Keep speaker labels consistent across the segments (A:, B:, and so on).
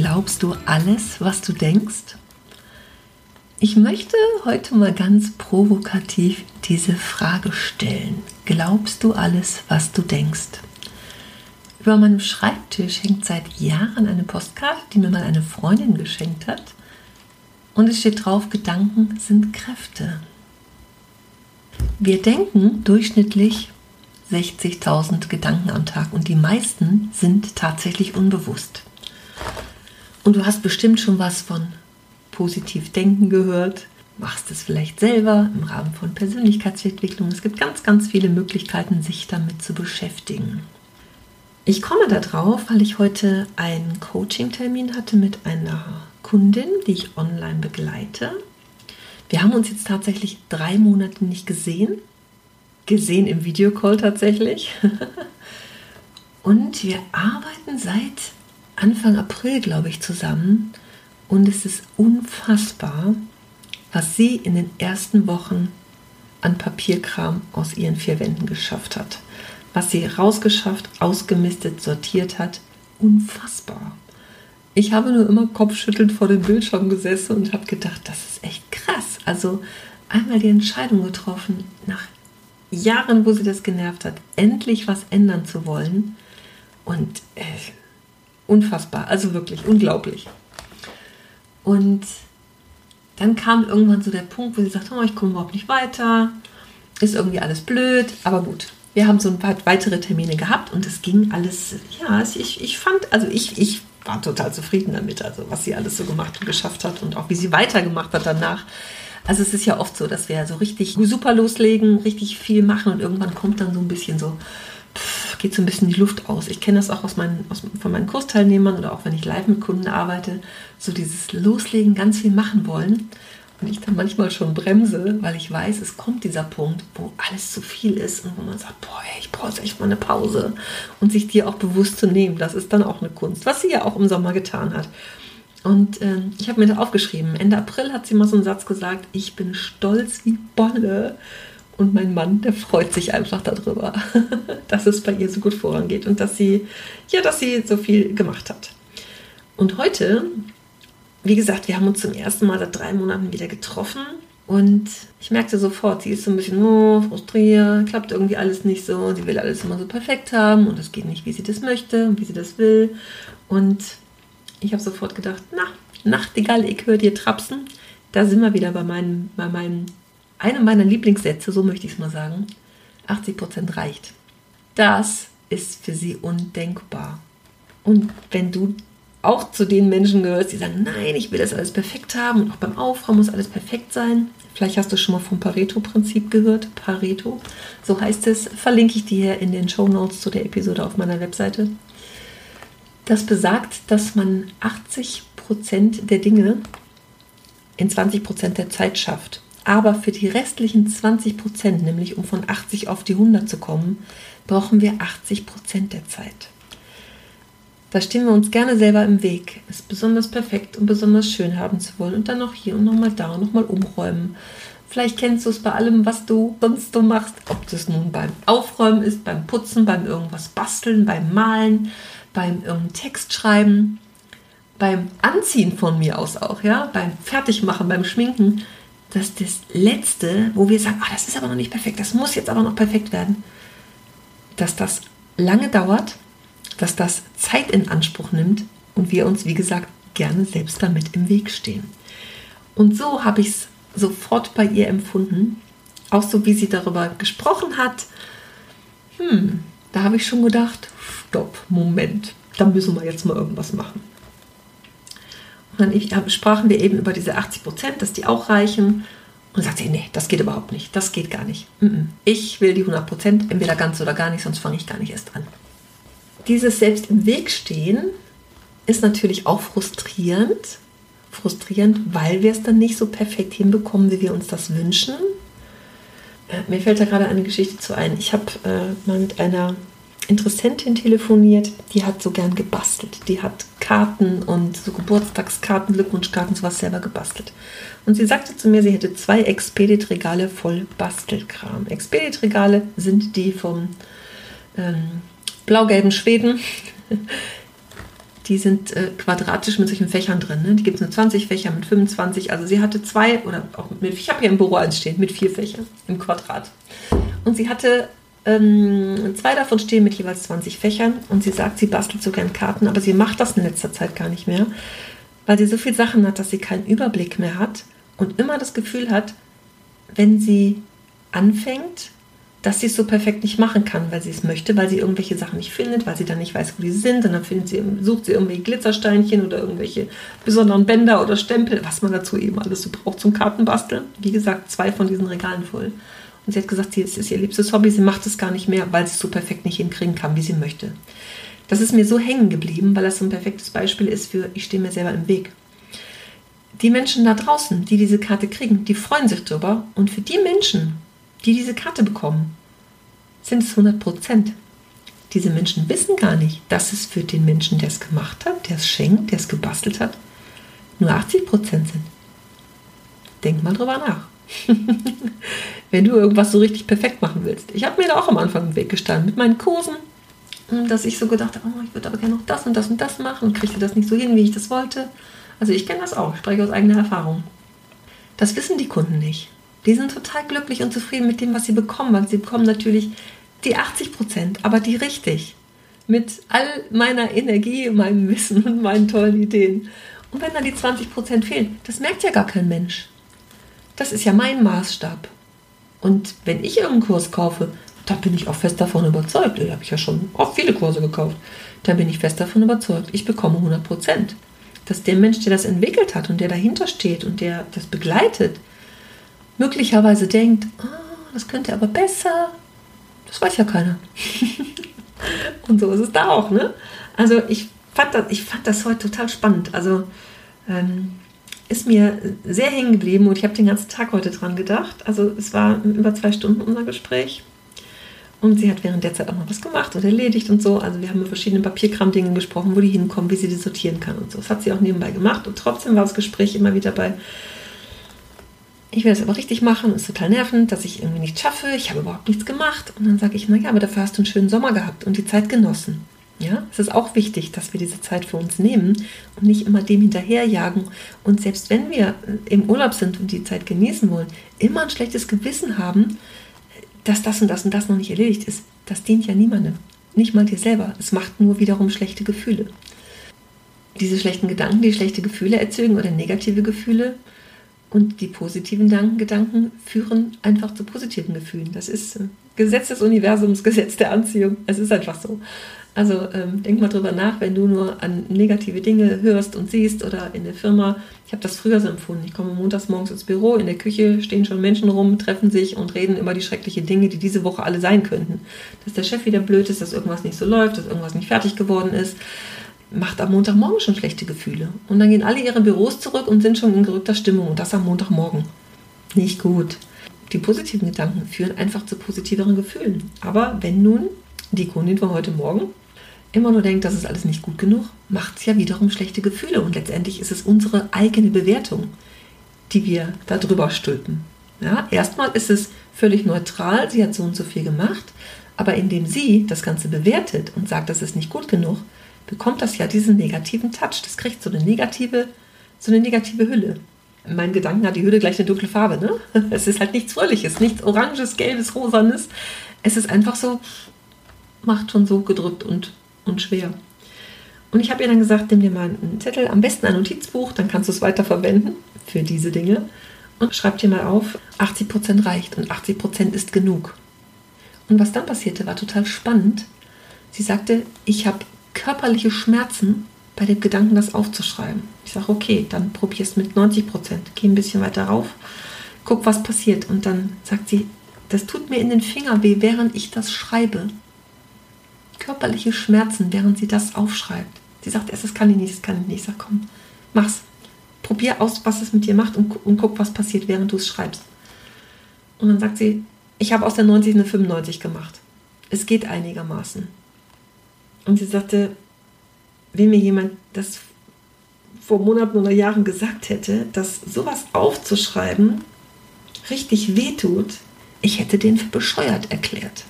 A: Glaubst du alles, was du denkst? Ich möchte heute mal ganz provokativ diese Frage stellen. Glaubst du alles, was du denkst? Über meinem Schreibtisch hängt seit Jahren eine Postkarte, die mir mal eine Freundin geschenkt hat. Und es steht drauf, Gedanken sind Kräfte. Wir denken durchschnittlich 60.000 Gedanken am Tag und die meisten sind tatsächlich unbewusst. Und du hast bestimmt schon was von positiv denken gehört, machst es vielleicht selber im Rahmen von Persönlichkeitsentwicklung. Es gibt ganz, ganz viele Möglichkeiten, sich damit zu beschäftigen. Ich komme darauf, weil ich heute einen Coaching-Termin hatte mit einer Kundin, die ich online begleite. Wir haben uns jetzt tatsächlich drei Monate nicht gesehen. Gesehen im Videocall tatsächlich. Und wir arbeiten seit Anfang April, glaube ich, zusammen. Und es ist unfassbar, was sie in den ersten Wochen an Papierkram aus ihren vier Wänden geschafft hat. Was sie rausgeschafft, ausgemistet, sortiert hat. Unfassbar. Ich habe nur immer kopfschüttelnd vor dem Bildschirm gesessen und habe gedacht, das ist echt krass. Also einmal die Entscheidung getroffen, nach Jahren, wo sie das genervt hat, endlich was ändern zu wollen. Und äh, Unfassbar, also wirklich unglaublich. Und dann kam irgendwann so der Punkt, wo sie sagt, oh, ich komme überhaupt nicht weiter, ist irgendwie alles blöd, aber gut. Wir haben so ein paar weitere Termine gehabt und es ging alles, ja, ich, ich fand, also ich, ich war total zufrieden damit, also was sie alles so gemacht und geschafft hat und auch wie sie weitergemacht hat danach. Also es ist ja oft so, dass wir so richtig super loslegen, richtig viel machen und irgendwann kommt dann so ein bisschen so, geht so ein bisschen die Luft aus. Ich kenne das auch aus meinen, aus, von meinen Kursteilnehmern oder auch wenn ich live mit Kunden arbeite, so dieses Loslegen, ganz viel machen wollen. Und ich dann manchmal schon bremse, weil ich weiß, es kommt dieser Punkt, wo alles zu viel ist und wo man sagt, boah, ich brauche jetzt echt mal eine Pause. Und sich die auch bewusst zu nehmen, das ist dann auch eine Kunst, was sie ja auch im Sommer getan hat. Und äh, ich habe mir das aufgeschrieben. Ende April hat sie mal so einen Satz gesagt, ich bin stolz wie Bolle und mein Mann, der freut sich einfach darüber, dass es bei ihr so gut vorangeht und dass sie, ja, dass sie so viel gemacht hat. Und heute, wie gesagt, wir haben uns zum ersten Mal seit drei Monaten wieder getroffen und ich merkte sofort, sie ist so ein bisschen oh, frustriert, klappt irgendwie alles nicht so, sie will alles immer so perfekt haben und es geht nicht, wie sie das möchte und wie sie das will. Und ich habe sofort gedacht, na, Nachtigall, ich höre dir trapsen. Da sind wir wieder bei meinem, bei meinem einer meiner Lieblingssätze, so möchte ich es mal sagen, 80% reicht. Das ist für sie undenkbar. Und wenn du auch zu den Menschen gehörst, die sagen, nein, ich will das alles perfekt haben und auch beim Aufräumen muss alles perfekt sein. Vielleicht hast du schon mal vom Pareto-Prinzip gehört. Pareto, so heißt es, verlinke ich dir in den Show Notes zu der Episode auf meiner Webseite. Das besagt, dass man 80% der Dinge in 20% der Zeit schafft. Aber für die restlichen 20 Prozent, nämlich um von 80 auf die 100 zu kommen, brauchen wir 80 Prozent der Zeit. Da stehen wir uns gerne selber im Weg, es besonders perfekt und besonders schön haben zu wollen und dann noch hier und nochmal da und nochmal umräumen. Vielleicht kennst du es bei allem, was du sonst so machst, ob das nun beim Aufräumen ist, beim Putzen, beim irgendwas basteln, beim Malen, beim irgendeinen Text schreiben, beim Anziehen von mir aus auch, ja, beim Fertigmachen, beim Schminken dass das Letzte, wo wir sagen, ah, das ist aber noch nicht perfekt, das muss jetzt aber noch perfekt werden, dass das lange dauert, dass das Zeit in Anspruch nimmt und wir uns, wie gesagt, gerne selbst damit im Weg stehen. Und so habe ich es sofort bei ihr empfunden, auch so wie sie darüber gesprochen hat. Hm, da habe ich schon gedacht, stopp, Moment, da müssen wir jetzt mal irgendwas machen. Dann sprachen wir eben über diese 80 Prozent, dass die auch reichen. Und sagte sie, nee, das geht überhaupt nicht, das geht gar nicht. Ich will die 100 Prozent, entweder ganz oder gar nicht, sonst fange ich gar nicht erst an. Dieses selbst im Weg stehen, ist natürlich auch frustrierend. Frustrierend, weil wir es dann nicht so perfekt hinbekommen, wie wir uns das wünschen. Äh, mir fällt da gerade eine Geschichte zu ein. Ich habe äh, mal mit einer Interessentin telefoniert, die hat so gern gebastelt. Die hat Karten und so Geburtstagskarten, Glückwunschkarten, sowas selber gebastelt. Und sie sagte zu mir, sie hätte zwei Expedit-Regale voll Bastelkram. Expedit-Regale sind die vom ähm, blau-gelben Schweden. Die sind äh, quadratisch mit solchen Fächern drin. Ne? Die gibt es mit 20 Fächern, mit 25. Also sie hatte zwei oder auch mit, ich habe hier im Büro eins stehen, mit vier Fächern im Quadrat. Und sie hatte ähm, zwei davon stehen mit jeweils 20 Fächern und sie sagt, sie bastelt so gern Karten, aber sie macht das in letzter Zeit gar nicht mehr, weil sie so viele Sachen hat, dass sie keinen Überblick mehr hat und immer das Gefühl hat, wenn sie anfängt, dass sie es so perfekt nicht machen kann, weil sie es möchte, weil sie irgendwelche Sachen nicht findet, weil sie dann nicht weiß, wo die sind. Und dann sie, sucht sie irgendwelche Glitzersteinchen oder irgendwelche besonderen Bänder oder Stempel, was man dazu eben alles so braucht zum Kartenbasteln. Wie gesagt, zwei von diesen Regalen voll. Und sie hat gesagt, es ist ihr liebstes Hobby, sie macht es gar nicht mehr, weil sie es so perfekt nicht hinkriegen kann, wie sie möchte. Das ist mir so hängen geblieben, weil das so ein perfektes Beispiel ist für, ich stehe mir selber im Weg. Die Menschen da draußen, die diese Karte kriegen, die freuen sich drüber. Und für die Menschen, die diese Karte bekommen, sind es 100 Prozent. Diese Menschen wissen gar nicht, dass es für den Menschen, der es gemacht hat, der es schenkt, der es gebastelt hat, nur 80 Prozent sind. Denk mal drüber nach. wenn du irgendwas so richtig perfekt machen willst. Ich habe mir da auch am Anfang im Weg gestanden mit meinen Kursen, dass ich so gedacht habe, oh, ich würde aber gerne noch das und das und das machen und kriegte das nicht so hin, wie ich das wollte. Also ich kenne das auch, spreche aus eigener Erfahrung. Das wissen die Kunden nicht. Die sind total glücklich und zufrieden mit dem, was sie bekommen, weil sie bekommen natürlich die 80 Prozent, aber die richtig. Mit all meiner Energie, meinem Wissen und meinen tollen Ideen. Und wenn dann die 20 Prozent fehlen, das merkt ja gar kein Mensch. Das ist ja mein Maßstab. Und wenn ich irgendeinen Kurs kaufe, da bin ich auch fest davon überzeugt. Da habe ich ja schon oft viele Kurse gekauft. Da bin ich fest davon überzeugt, ich bekomme 100 Prozent. Dass der Mensch, der das entwickelt hat und der dahinter steht und der das begleitet, möglicherweise denkt, oh, das könnte aber besser. Das weiß ja keiner. und so ist es da auch. Ne? Also ich fand, das, ich fand das heute total spannend. Also ähm, ist mir sehr hängen geblieben und ich habe den ganzen Tag heute dran gedacht. Also es war über zwei Stunden unser Gespräch. Und sie hat während der Zeit auch noch was gemacht und erledigt und so. Also wir haben über verschiedene Papierkram-Dingen gesprochen, wo die hinkommen, wie sie die sortieren kann und so. Das hat sie auch nebenbei gemacht. Und trotzdem war das Gespräch immer wieder bei, ich will das aber richtig machen, ist total nervend, dass ich irgendwie nicht schaffe, ich habe überhaupt nichts gemacht. Und dann sage ich, naja, aber dafür hast du einen schönen Sommer gehabt und die Zeit genossen. Ja, es ist auch wichtig, dass wir diese Zeit für uns nehmen und nicht immer dem hinterherjagen. Und selbst wenn wir im Urlaub sind und die Zeit genießen wollen, immer ein schlechtes Gewissen haben, dass das und das und das noch nicht erledigt ist. Das dient ja niemandem. Nicht mal dir selber. Es macht nur wiederum schlechte Gefühle. Diese schlechten Gedanken, die schlechte Gefühle erzeugen oder negative Gefühle und die positiven Gedanken führen einfach zu positiven Gefühlen. Das ist äh, Gesetz des Universums, Gesetz der Anziehung. Es ist einfach so. Also ähm, denk mal drüber nach, wenn du nur an negative Dinge hörst und siehst oder in der Firma. Ich habe das früher so empfunden. Ich komme montags morgens ins Büro, in der Küche stehen schon Menschen rum, treffen sich und reden über die schrecklichen Dinge, die diese Woche alle sein könnten. Dass der Chef wieder blöd ist, dass irgendwas nicht so läuft, dass irgendwas nicht fertig geworden ist, macht am Montagmorgen schon schlechte Gefühle. Und dann gehen alle ihre Büros zurück und sind schon in gerückter Stimmung und das am Montagmorgen. Nicht gut. Die positiven Gedanken führen einfach zu positiveren Gefühlen. Aber wenn nun die Kundin von heute Morgen immer nur denkt, das ist alles nicht gut genug, macht es ja wiederum schlechte Gefühle. Und letztendlich ist es unsere eigene Bewertung, die wir da drüber stülpen. Ja, erstmal ist es völlig neutral, sie hat so und so viel gemacht, aber indem sie das Ganze bewertet und sagt, das ist nicht gut genug, bekommt das ja diesen negativen Touch. Das kriegt so eine negative, so eine negative Hülle. In meinen Gedanken hat die Hülle gleich eine dunkle Farbe. Ne? Es ist halt nichts Fröhliches, nichts Oranges, Gelbes, Rosanes. Es ist einfach so, macht schon so gedrückt und und schwer. Und ich habe ihr dann gesagt, nimm dir mal einen Zettel, am besten ein Notizbuch, dann kannst du es weiterverwenden für diese Dinge. Und schreib dir mal auf, 80% reicht und 80% ist genug. Und was dann passierte, war total spannend. Sie sagte, ich habe körperliche Schmerzen bei dem Gedanken, das aufzuschreiben. Ich sage, okay, dann probier es mit 90%, geh ein bisschen weiter rauf, guck, was passiert. Und dann sagt sie, das tut mir in den Finger weh, während ich das schreibe körperliche Schmerzen, während sie das aufschreibt. Sie sagt erst, das kann ich nicht, das kann ich nicht. Ich sage, komm, mach's. Probier aus, was es mit dir macht und, und guck, was passiert, während du es schreibst. Und dann sagt sie, ich habe aus der 90 eine 95 gemacht. Es geht einigermaßen. Und sie sagte, wenn mir jemand das vor Monaten oder Jahren gesagt hätte, dass sowas aufzuschreiben richtig wehtut, ich hätte den für bescheuert erklärt.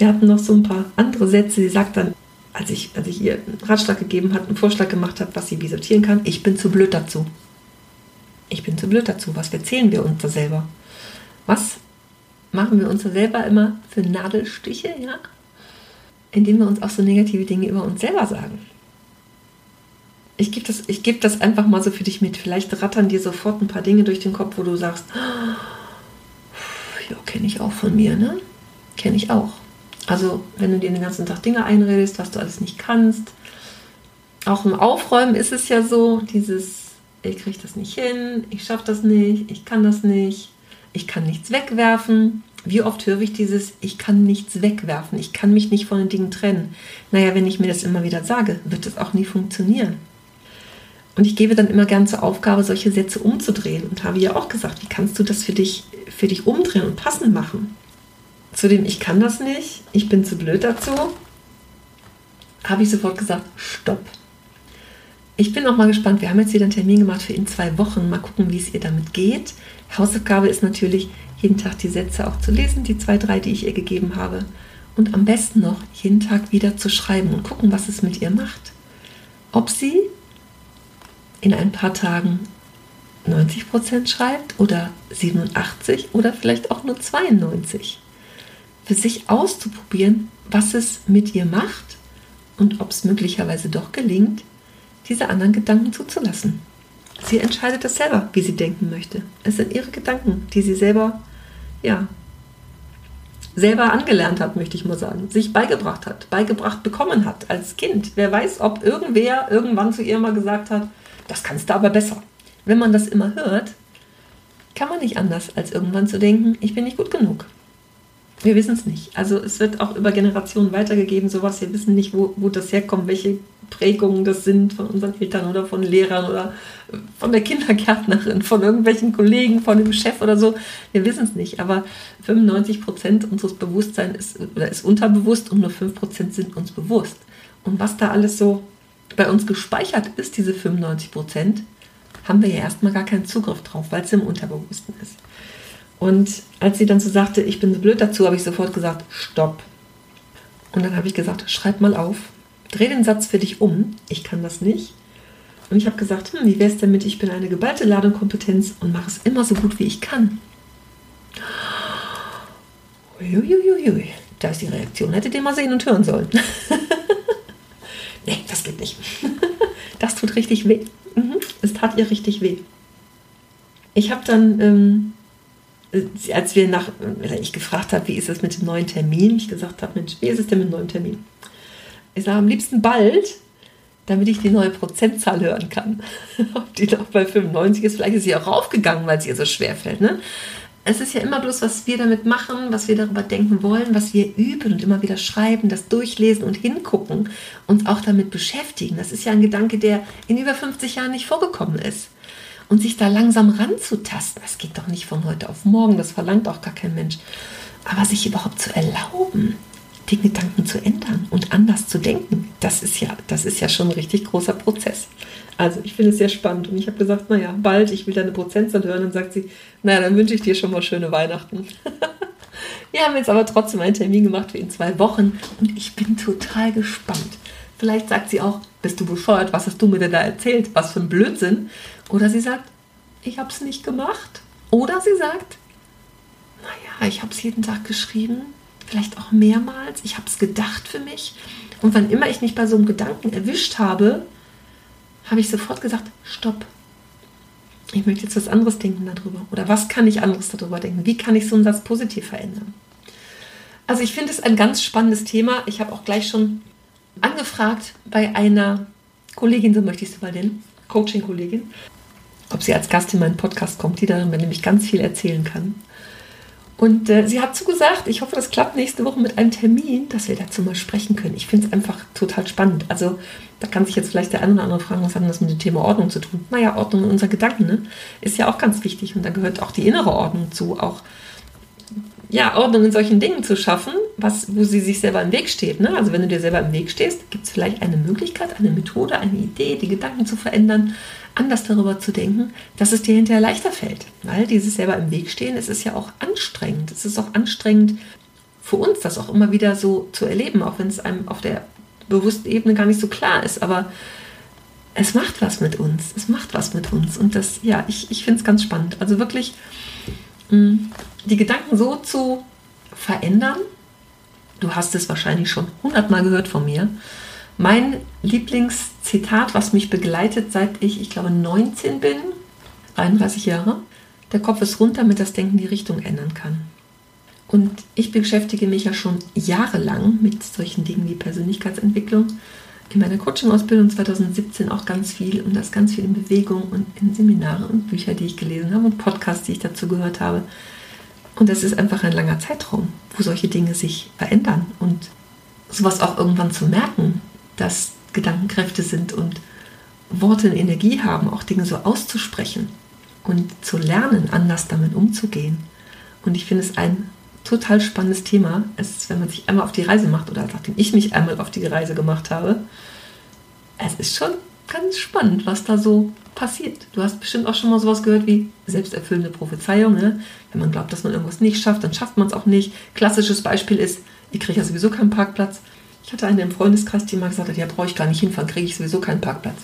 A: Wir hatten noch so ein paar andere Sätze. Sie sagt dann, als ich, als ich ihr einen Ratschlag gegeben habe, einen Vorschlag gemacht habe, was sie wie sortieren kann, ich bin zu blöd dazu. Ich bin zu blöd dazu. Was erzählen wir uns da selber? Was machen wir uns da selber immer für Nadelstiche, ja? Indem wir uns auch so negative Dinge über uns selber sagen. Ich gebe das, geb das einfach mal so für dich mit. Vielleicht rattern dir sofort ein paar Dinge durch den Kopf, wo du sagst, ja, kenne ich auch von mir, ne? Kenne ich auch. Also, wenn du dir den ganzen Tag Dinge einredest, was du alles nicht kannst. Auch im Aufräumen ist es ja so, dieses, ich kriege das nicht hin, ich schaffe das nicht, ich kann das nicht, ich kann nichts wegwerfen. Wie oft höre ich dieses, ich kann nichts wegwerfen, ich kann mich nicht von den Dingen trennen. Naja, wenn ich mir das immer wieder sage, wird das auch nie funktionieren. Und ich gebe dann immer gern zur Aufgabe, solche Sätze umzudrehen und habe ja auch gesagt, wie kannst du das für dich, für dich umdrehen und passend machen? Zu dem Ich kann das nicht, ich bin zu blöd dazu, habe ich sofort gesagt, stopp. Ich bin auch mal gespannt. Wir haben jetzt wieder einen Termin gemacht für in zwei Wochen. Mal gucken, wie es ihr damit geht. Hausaufgabe ist natürlich, jeden Tag die Sätze auch zu lesen, die zwei, drei, die ich ihr gegeben habe. Und am besten noch jeden Tag wieder zu schreiben und gucken, was es mit ihr macht. Ob sie in ein paar Tagen 90 Prozent schreibt oder 87 oder vielleicht auch nur 92 für sich auszuprobieren, was es mit ihr macht und ob es möglicherweise doch gelingt, diese anderen Gedanken zuzulassen. Sie entscheidet das selber, wie sie denken möchte. Es sind ihre Gedanken, die sie selber, ja, selber angelernt hat, möchte ich mal sagen, sich beigebracht hat, beigebracht bekommen hat als Kind. Wer weiß, ob irgendwer irgendwann zu ihr mal gesagt hat, das kannst du aber besser. Wenn man das immer hört, kann man nicht anders, als irgendwann zu denken, ich bin nicht gut genug. Wir wissen es nicht. Also es wird auch über Generationen weitergegeben, sowas. Wir wissen nicht, wo, wo das herkommt, welche Prägungen das sind von unseren Eltern oder von Lehrern oder von der Kindergärtnerin, von irgendwelchen Kollegen, von dem Chef oder so. Wir wissen es nicht. Aber 95 Prozent unseres Bewusstseins ist, oder ist unterbewusst und nur 5 Prozent sind uns bewusst. Und was da alles so bei uns gespeichert ist, diese 95 Prozent, haben wir ja erstmal gar keinen Zugriff drauf, weil es im Unterbewussten ist. Und als sie dann so sagte, ich bin so blöd dazu, habe ich sofort gesagt, stopp. Und dann habe ich gesagt, schreib mal auf, dreh den Satz für dich um, ich kann das nicht. Und ich habe gesagt, hm, wie wäre es denn mit, ich bin eine geballte Ladung Kompetenz und mache es immer so gut, wie ich kann. Uiuiuiui, da ist die Reaktion. Hättet ihr mal sehen und hören sollen. nee, das geht nicht. das tut richtig weh. Mhm, es tat ihr richtig weh. Ich habe dann ähm, als wir nach, ich gefragt habe, wie ist es mit dem neuen Termin, ich gesagt habe, Mensch, wie ist es denn mit dem neuen Termin? Ich sage am liebsten bald, damit ich die neue Prozentzahl hören kann. Ob die noch bei 95 ist, vielleicht ist sie auch raufgegangen, weil es ihr so schwer fällt. Ne? Es ist ja immer bloß, was wir damit machen, was wir darüber denken wollen, was wir üben und immer wieder schreiben, das durchlesen und hingucken, uns auch damit beschäftigen. Das ist ja ein Gedanke, der in über 50 Jahren nicht vorgekommen ist und sich da langsam ranzutasten, das geht doch nicht von heute auf morgen, das verlangt auch gar kein Mensch. Aber sich überhaupt zu erlauben, den Gedanken zu ändern und anders zu denken, das ist ja, das ist ja schon ein richtig großer Prozess. Also ich finde es sehr spannend und ich habe gesagt, naja, bald, ich will deine Prozentzahl hören. Dann sagt sie, naja, dann wünsche ich dir schon mal schöne Weihnachten. Wir haben jetzt aber trotzdem einen Termin gemacht für in zwei Wochen und ich bin total gespannt. Vielleicht sagt sie auch, bist du bescheuert, was hast du mir denn da erzählt? Was für ein Blödsinn. Oder sie sagt, ich habe es nicht gemacht. Oder sie sagt, naja, ich habe es jeden Tag geschrieben, vielleicht auch mehrmals. Ich habe es gedacht für mich. Und wann immer ich mich bei so einem Gedanken erwischt habe, habe ich sofort gesagt, stopp. Ich möchte jetzt was anderes denken darüber. Oder was kann ich anderes darüber denken? Wie kann ich so einen Satz positiv verändern? Also ich finde es ein ganz spannendes Thema. Ich habe auch gleich schon angefragt bei einer Kollegin, so möchte ich sie mal nennen, Coaching-Kollegin, ob sie als Gast in meinen Podcast kommt, die darüber nämlich ganz viel erzählen kann. Und äh, sie hat zugesagt, ich hoffe, das klappt nächste Woche mit einem Termin, dass wir dazu mal sprechen können. Ich finde es einfach total spannend. Also da kann sich jetzt vielleicht der eine oder andere fragen, was hat das mit dem Thema Ordnung zu tun? Naja, Ordnung in unseren Gedanken ne? ist ja auch ganz wichtig und da gehört auch die innere Ordnung zu, auch ja, Ordnung in solchen Dingen zu schaffen, was, wo sie sich selber im Weg steht. Ne? Also wenn du dir selber im Weg stehst, gibt es vielleicht eine Möglichkeit, eine Methode, eine Idee, die Gedanken zu verändern, anders darüber zu denken, dass es dir hinterher leichter fällt. Weil dieses selber im Weg stehen, es ist ja auch anstrengend. Es ist auch anstrengend für uns, das auch immer wieder so zu erleben, auch wenn es einem auf der bewussten Ebene gar nicht so klar ist. Aber es macht was mit uns. Es macht was mit uns. Und das, ja, ich, ich finde es ganz spannend. Also wirklich mh, mm, die Gedanken so zu verändern. Du hast es wahrscheinlich schon hundertmal gehört von mir. Mein Lieblingszitat, was mich begleitet, seit ich, ich glaube, 19 bin, 31 Jahre, der Kopf ist runter, damit das Denken die Richtung ändern kann. Und ich beschäftige mich ja schon jahrelang mit solchen Dingen wie Persönlichkeitsentwicklung. In meiner Coaching-Ausbildung 2017 auch ganz viel und das ganz viel in Bewegung und in Seminare und Bücher, die ich gelesen habe und Podcasts, die ich dazu gehört habe. Und das ist einfach ein langer Zeitraum, wo solche Dinge sich verändern und sowas auch irgendwann zu merken, dass Gedankenkräfte sind und Worte eine Energie haben, auch Dinge so auszusprechen und zu lernen, anders damit umzugehen. Und ich finde es ein total spannendes Thema. Es wenn man sich einmal auf die Reise macht oder nachdem ich mich einmal auf die Reise gemacht habe, es ist schon ganz spannend, was da so passiert. Du hast bestimmt auch schon mal sowas gehört wie selbsterfüllende Prophezeiung. Ne? Wenn man glaubt, dass man irgendwas nicht schafft, dann schafft man es auch nicht. Klassisches Beispiel ist, ich kriege ja sowieso keinen Parkplatz. Ich hatte eine im Freundeskreis, die mal gesagt hat, ja, brauche ich gar nicht hinfahren, kriege ich sowieso keinen Parkplatz.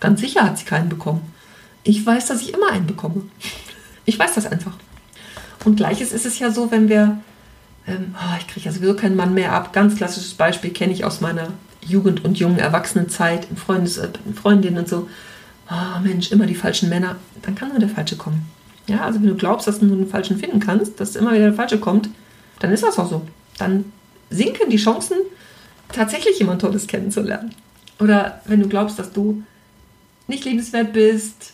A: Ganz sicher hat sie keinen bekommen. Ich weiß, dass ich immer einen bekomme. Ich weiß das einfach. Und gleiches ist es ja so, wenn wir, ähm, oh, ich kriege ja sowieso keinen Mann mehr ab. Ganz klassisches Beispiel kenne ich aus meiner Jugend- und jungen Erwachsenenzeit, in Freundes, äh, Freundinnen und so. Oh Mensch, immer die falschen Männer. Dann kann nur der Falsche kommen. Ja, also wenn du glaubst, dass du nur den Falschen finden kannst, dass immer wieder der Falsche kommt, dann ist das auch so. Dann sinken die Chancen, tatsächlich jemand Tolles kennenzulernen. Oder wenn du glaubst, dass du nicht liebenswert bist,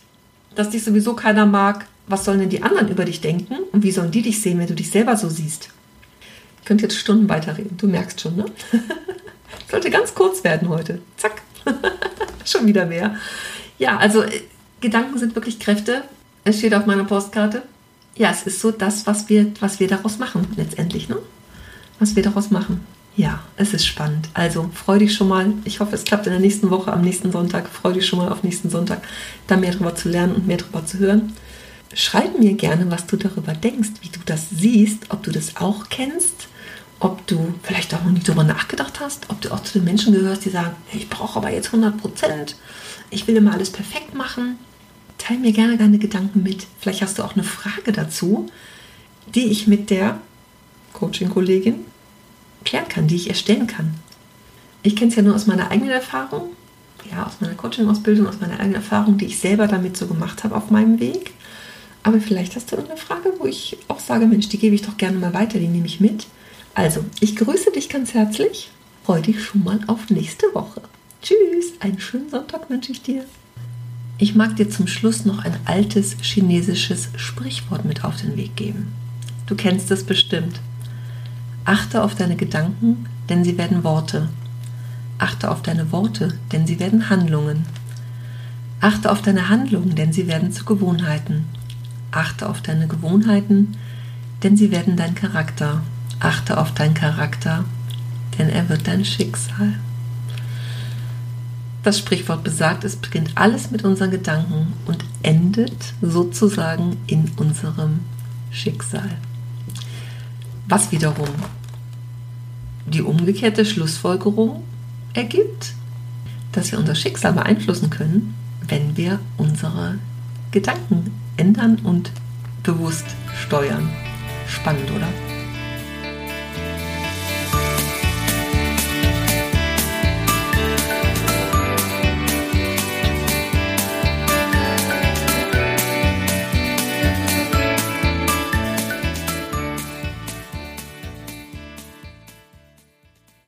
A: dass dich sowieso keiner mag, was sollen denn die anderen über dich denken und wie sollen die dich sehen, wenn du dich selber so siehst? Ich könnte jetzt Stunden weiterreden, du merkst schon, ne? Sollte ganz kurz werden heute. Zack. schon wieder mehr. Ja, also äh, Gedanken sind wirklich Kräfte. Es steht auf meiner Postkarte. Ja, es ist so das, was wir, was wir daraus machen, letztendlich, ne? Was wir daraus machen. Ja, es ist spannend. Also freu dich schon mal. Ich hoffe, es klappt in der nächsten Woche, am nächsten Sonntag. Freu dich schon mal auf nächsten Sonntag, da mehr darüber zu lernen und mehr darüber zu hören. Schreib mir gerne, was du darüber denkst, wie du das siehst, ob du das auch kennst, ob du vielleicht auch noch nie darüber nachgedacht hast, ob du auch zu den Menschen gehörst, die sagen, ich brauche aber jetzt 100 Prozent, ich will immer alles perfekt machen. Teil mir gerne deine Gedanken mit. Vielleicht hast du auch eine Frage dazu, die ich mit der Coaching-Kollegin klären kann, die ich erstellen kann. Ich kenne es ja nur aus meiner eigenen Erfahrung, ja, aus meiner Coaching-Ausbildung, aus meiner eigenen Erfahrung, die ich selber damit so gemacht habe auf meinem Weg. Aber vielleicht hast du eine Frage, wo ich auch sage, Mensch, die gebe ich doch gerne mal weiter, die nehme ich mit. Also, ich grüße dich ganz herzlich. Freue dich schon mal auf nächste Woche. Tschüss, einen schönen Sonntag wünsche ich dir. Ich mag dir zum Schluss noch ein altes chinesisches Sprichwort mit auf den Weg geben. Du kennst es bestimmt. Achte auf deine Gedanken, denn sie werden Worte. Achte auf deine Worte, denn sie werden Handlungen. Achte auf deine Handlungen, denn sie werden zu Gewohnheiten. Achte auf deine Gewohnheiten, denn sie werden dein Charakter. Achte auf deinen Charakter, denn er wird dein Schicksal. Das Sprichwort besagt, es beginnt alles mit unseren Gedanken und endet sozusagen in unserem Schicksal. Was wiederum die umgekehrte Schlussfolgerung ergibt, dass wir unser Schicksal beeinflussen können, wenn wir unsere Gedanken ändern und bewusst steuern. Spannend, oder?